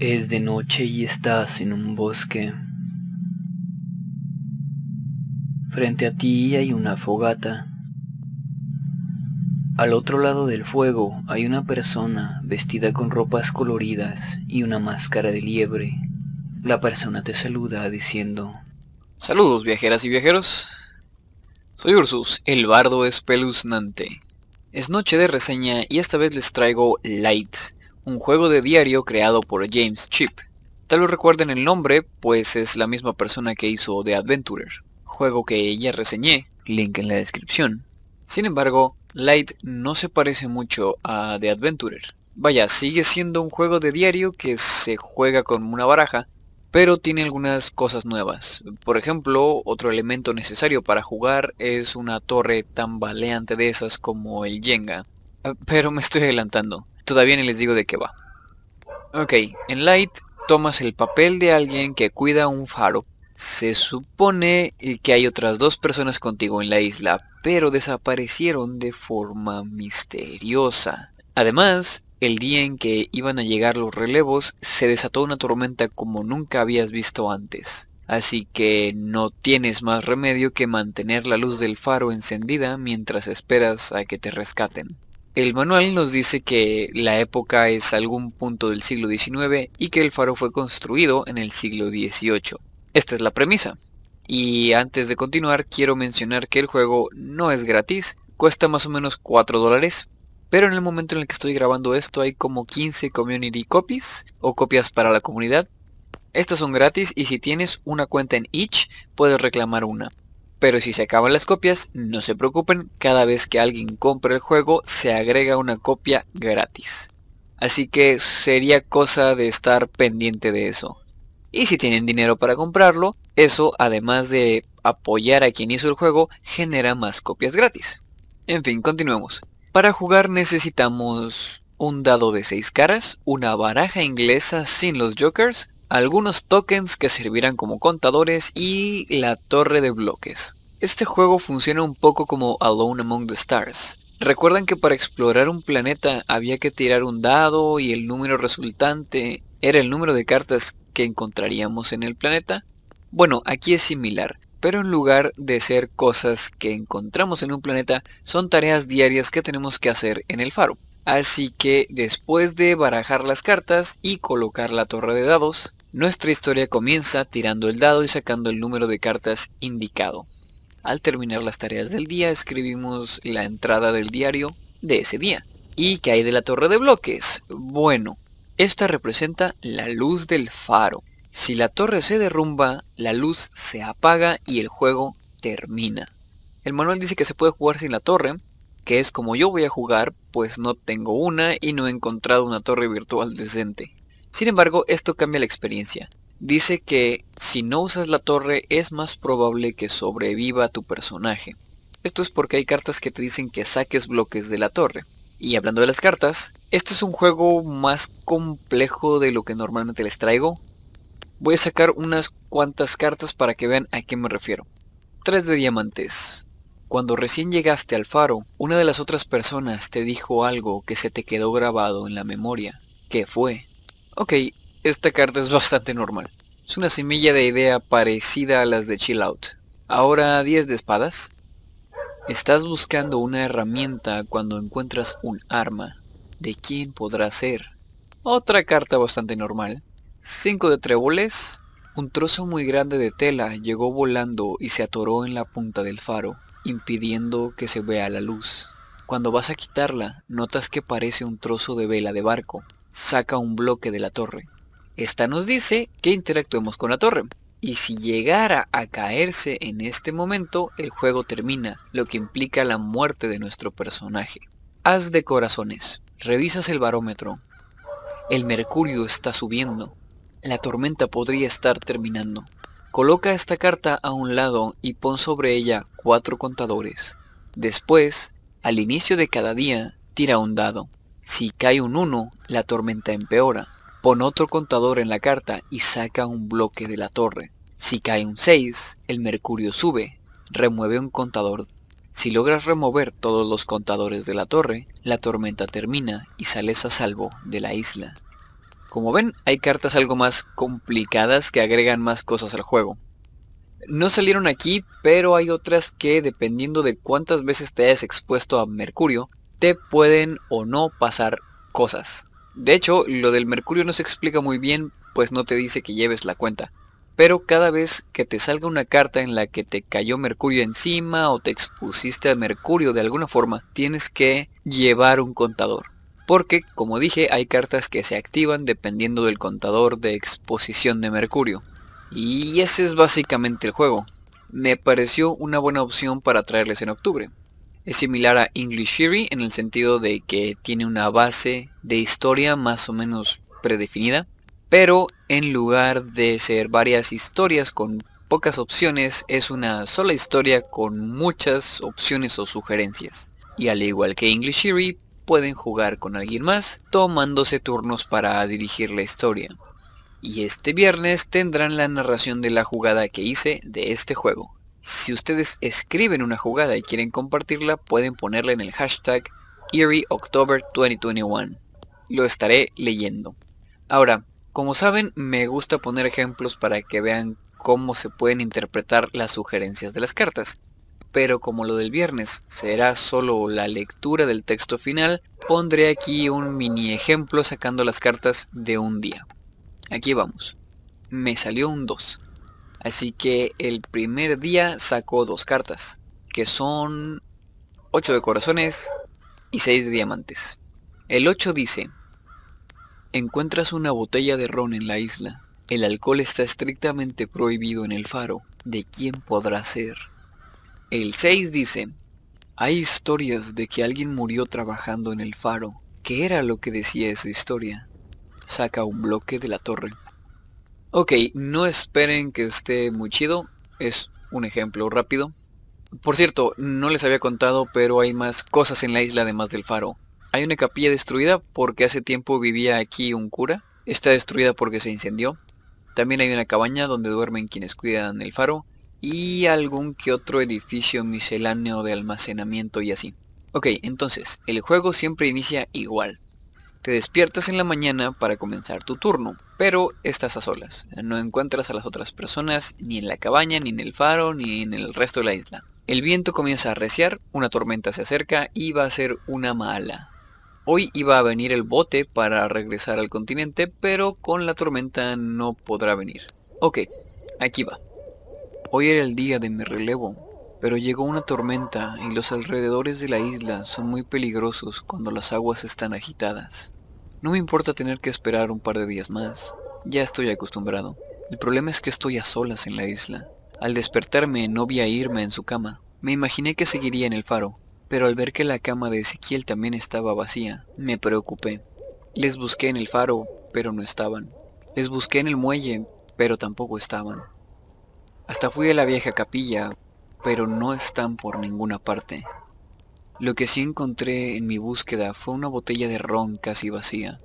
Es de noche y estás en un bosque. Frente a ti hay una fogata. Al otro lado del fuego hay una persona vestida con ropas coloridas y una máscara de liebre. La persona te saluda diciendo, Saludos viajeras y viajeros. Soy Ursus, el bardo espeluznante. Es noche de reseña y esta vez les traigo Light, un juego de diario creado por James Chip. Tal vez recuerden el nombre, pues es la misma persona que hizo The Adventurer, juego que ya reseñé, link en la descripción. Sin embargo, Light no se parece mucho a The Adventurer. Vaya, sigue siendo un juego de diario que se juega con una baraja, pero tiene algunas cosas nuevas. Por ejemplo, otro elemento necesario para jugar es una torre tambaleante de esas como el Jenga. Ah, pero me estoy adelantando, todavía ni les digo de qué va. Ok, en Light tomas el papel de alguien que cuida un faro. Se supone que hay otras dos personas contigo en la isla, pero desaparecieron de forma misteriosa. Además, el día en que iban a llegar los relevos, se desató una tormenta como nunca habías visto antes. Así que no tienes más remedio que mantener la luz del faro encendida mientras esperas a que te rescaten. El manual nos dice que la época es algún punto del siglo XIX y que el faro fue construido en el siglo XVIII. Esta es la premisa. Y antes de continuar quiero mencionar que el juego no es gratis, cuesta más o menos 4 dólares, pero en el momento en el que estoy grabando esto hay como 15 community copies o copias para la comunidad. Estas son gratis y si tienes una cuenta en Itch puedes reclamar una. Pero si se acaban las copias, no se preocupen, cada vez que alguien compre el juego se agrega una copia gratis. Así que sería cosa de estar pendiente de eso. Y si tienen dinero para comprarlo, eso además de apoyar a quien hizo el juego, genera más copias gratis. En fin, continuemos. Para jugar necesitamos un dado de 6 caras, una baraja inglesa sin los jokers, algunos tokens que servirán como contadores y la torre de bloques. Este juego funciona un poco como Alone Among the Stars. ¿Recuerdan que para explorar un planeta había que tirar un dado y el número resultante era el número de cartas que encontraríamos en el planeta? Bueno, aquí es similar pero en lugar de ser cosas que encontramos en un planeta, son tareas diarias que tenemos que hacer en el faro. Así que después de barajar las cartas y colocar la torre de dados, nuestra historia comienza tirando el dado y sacando el número de cartas indicado. Al terminar las tareas del día escribimos la entrada del diario de ese día. ¿Y qué hay de la torre de bloques? Bueno, esta representa la luz del faro. Si la torre se derrumba, la luz se apaga y el juego termina. El manual dice que se puede jugar sin la torre, que es como yo voy a jugar, pues no tengo una y no he encontrado una torre virtual decente. Sin embargo, esto cambia la experiencia. Dice que si no usas la torre es más probable que sobreviva tu personaje. Esto es porque hay cartas que te dicen que saques bloques de la torre. Y hablando de las cartas, este es un juego más complejo de lo que normalmente les traigo, Voy a sacar unas cuantas cartas para que vean a qué me refiero. 3 de diamantes. Cuando recién llegaste al faro, una de las otras personas te dijo algo que se te quedó grabado en la memoria. ¿Qué fue? Ok, esta carta es bastante normal. Es una semilla de idea parecida a las de Chill Out. Ahora 10 de espadas. Estás buscando una herramienta cuando encuentras un arma. ¿De quién podrá ser? Otra carta bastante normal. 5 de tréboles. Un trozo muy grande de tela llegó volando y se atoró en la punta del faro, impidiendo que se vea la luz. Cuando vas a quitarla, notas que parece un trozo de vela de barco. Saca un bloque de la torre. Esta nos dice que interactuemos con la torre. Y si llegara a caerse en este momento, el juego termina, lo que implica la muerte de nuestro personaje. Haz de corazones. Revisas el barómetro. El mercurio está subiendo. La tormenta podría estar terminando. Coloca esta carta a un lado y pon sobre ella cuatro contadores. Después, al inicio de cada día, tira un dado. Si cae un 1, la tormenta empeora. Pon otro contador en la carta y saca un bloque de la torre. Si cae un 6, el mercurio sube. Remueve un contador. Si logras remover todos los contadores de la torre, la tormenta termina y sales a salvo de la isla. Como ven, hay cartas algo más complicadas que agregan más cosas al juego. No salieron aquí, pero hay otras que dependiendo de cuántas veces te hayas expuesto a Mercurio, te pueden o no pasar cosas. De hecho, lo del Mercurio no se explica muy bien, pues no te dice que lleves la cuenta. Pero cada vez que te salga una carta en la que te cayó Mercurio encima o te expusiste a Mercurio de alguna forma, tienes que llevar un contador. Porque, como dije, hay cartas que se activan dependiendo del contador de exposición de Mercurio. Y ese es básicamente el juego. Me pareció una buena opción para traerles en octubre. Es similar a English Theory en el sentido de que tiene una base de historia más o menos predefinida, pero en lugar de ser varias historias con pocas opciones, es una sola historia con muchas opciones o sugerencias. Y al igual que English Theory, pueden jugar con alguien más, tomándose turnos para dirigir la historia y este viernes tendrán la narración de la jugada que hice de este juego. Si ustedes escriben una jugada y quieren compartirla, pueden ponerla en el hashtag EerieOctober2021. Lo estaré leyendo. Ahora, como saben, me gusta poner ejemplos para que vean cómo se pueden interpretar las sugerencias de las cartas. Pero como lo del viernes será solo la lectura del texto final, pondré aquí un mini ejemplo sacando las cartas de un día. Aquí vamos. Me salió un 2. Así que el primer día sacó dos cartas, que son 8 de corazones y 6 de diamantes. El 8 dice, encuentras una botella de ron en la isla. El alcohol está estrictamente prohibido en el faro. ¿De quién podrá ser? El 6 dice, hay historias de que alguien murió trabajando en el faro. ¿Qué era lo que decía esa historia? saca un bloque de la torre. Ok, no esperen que esté muy chido, es un ejemplo rápido. Por cierto, no les había contado, pero hay más cosas en la isla además del faro. Hay una capilla destruida porque hace tiempo vivía aquí un cura. Está destruida porque se incendió. También hay una cabaña donde duermen quienes cuidan el faro. Y algún que otro edificio misceláneo de almacenamiento y así. Ok, entonces, el juego siempre inicia igual. Te despiertas en la mañana para comenzar tu turno, pero estás a solas. No encuentras a las otras personas ni en la cabaña, ni en el faro, ni en el resto de la isla. El viento comienza a arreciar, una tormenta se acerca y va a ser una mala. Hoy iba a venir el bote para regresar al continente, pero con la tormenta no podrá venir. Ok, aquí va. Hoy era el día de mi relevo, pero llegó una tormenta y los alrededores de la isla son muy peligrosos cuando las aguas están agitadas. No me importa tener que esperar un par de días más, ya estoy acostumbrado. El problema es que estoy a solas en la isla. Al despertarme no vi a irme en su cama. Me imaginé que seguiría en el faro, pero al ver que la cama de Ezequiel también estaba vacía, me preocupé. Les busqué en el faro, pero no estaban. Les busqué en el muelle, pero tampoco estaban. Hasta fui a la vieja capilla, pero no están por ninguna parte. Lo que sí encontré en mi búsqueda fue una botella de ron casi vacía.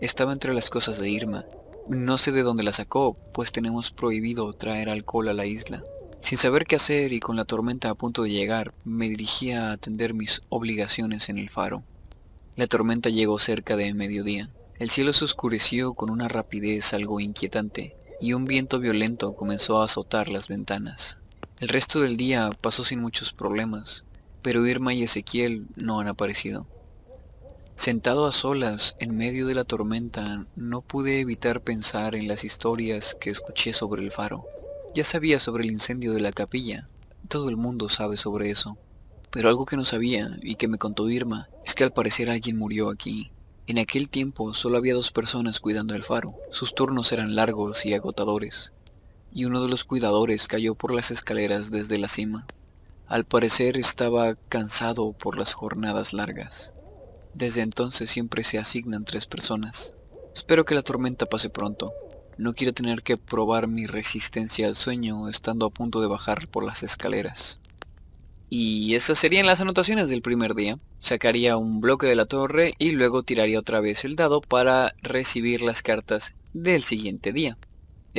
Estaba entre las cosas de Irma. No sé de dónde la sacó, pues tenemos prohibido traer alcohol a la isla. Sin saber qué hacer y con la tormenta a punto de llegar, me dirigí a atender mis obligaciones en el faro. La tormenta llegó cerca de mediodía. El cielo se oscureció con una rapidez algo inquietante y un viento violento comenzó a azotar las ventanas. El resto del día pasó sin muchos problemas pero Irma y Ezequiel no han aparecido. Sentado a solas en medio de la tormenta, no pude evitar pensar en las historias que escuché sobre el faro. Ya sabía sobre el incendio de la capilla, todo el mundo sabe sobre eso. Pero algo que no sabía y que me contó Irma es que al parecer alguien murió aquí. En aquel tiempo solo había dos personas cuidando el faro. Sus turnos eran largos y agotadores. Y uno de los cuidadores cayó por las escaleras desde la cima. Al parecer estaba cansado por las jornadas largas. Desde entonces siempre se asignan tres personas. Espero que la tormenta pase pronto. No quiero tener que probar mi resistencia al sueño estando a punto de bajar por las escaleras. Y esas serían las anotaciones del primer día. Sacaría un bloque de la torre y luego tiraría otra vez el dado para recibir las cartas del siguiente día.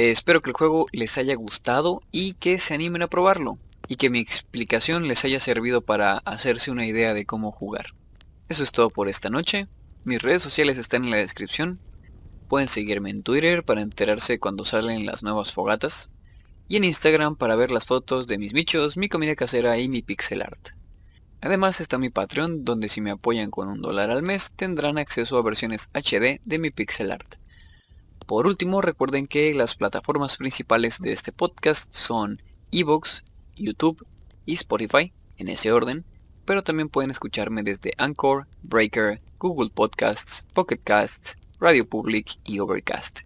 Espero que el juego les haya gustado y que se animen a probarlo y que mi explicación les haya servido para hacerse una idea de cómo jugar. Eso es todo por esta noche. Mis redes sociales están en la descripción. Pueden seguirme en Twitter para enterarse cuando salen las nuevas fogatas. Y en Instagram para ver las fotos de mis bichos, mi comida casera y mi pixel art. Además está mi Patreon, donde si me apoyan con un dólar al mes tendrán acceso a versiones HD de mi pixel art. Por último, recuerden que las plataformas principales de este podcast son Evox, YouTube y Spotify, en ese orden, pero también pueden escucharme desde Anchor, Breaker, Google Podcasts, Pocket Casts, Radio Public y Overcast.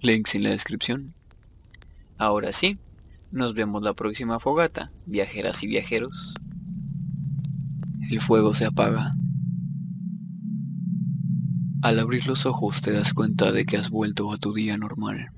Links en la descripción. Ahora sí, nos vemos la próxima fogata, viajeras y viajeros. El fuego se apaga. Al abrir los ojos te das cuenta de que has vuelto a tu día normal.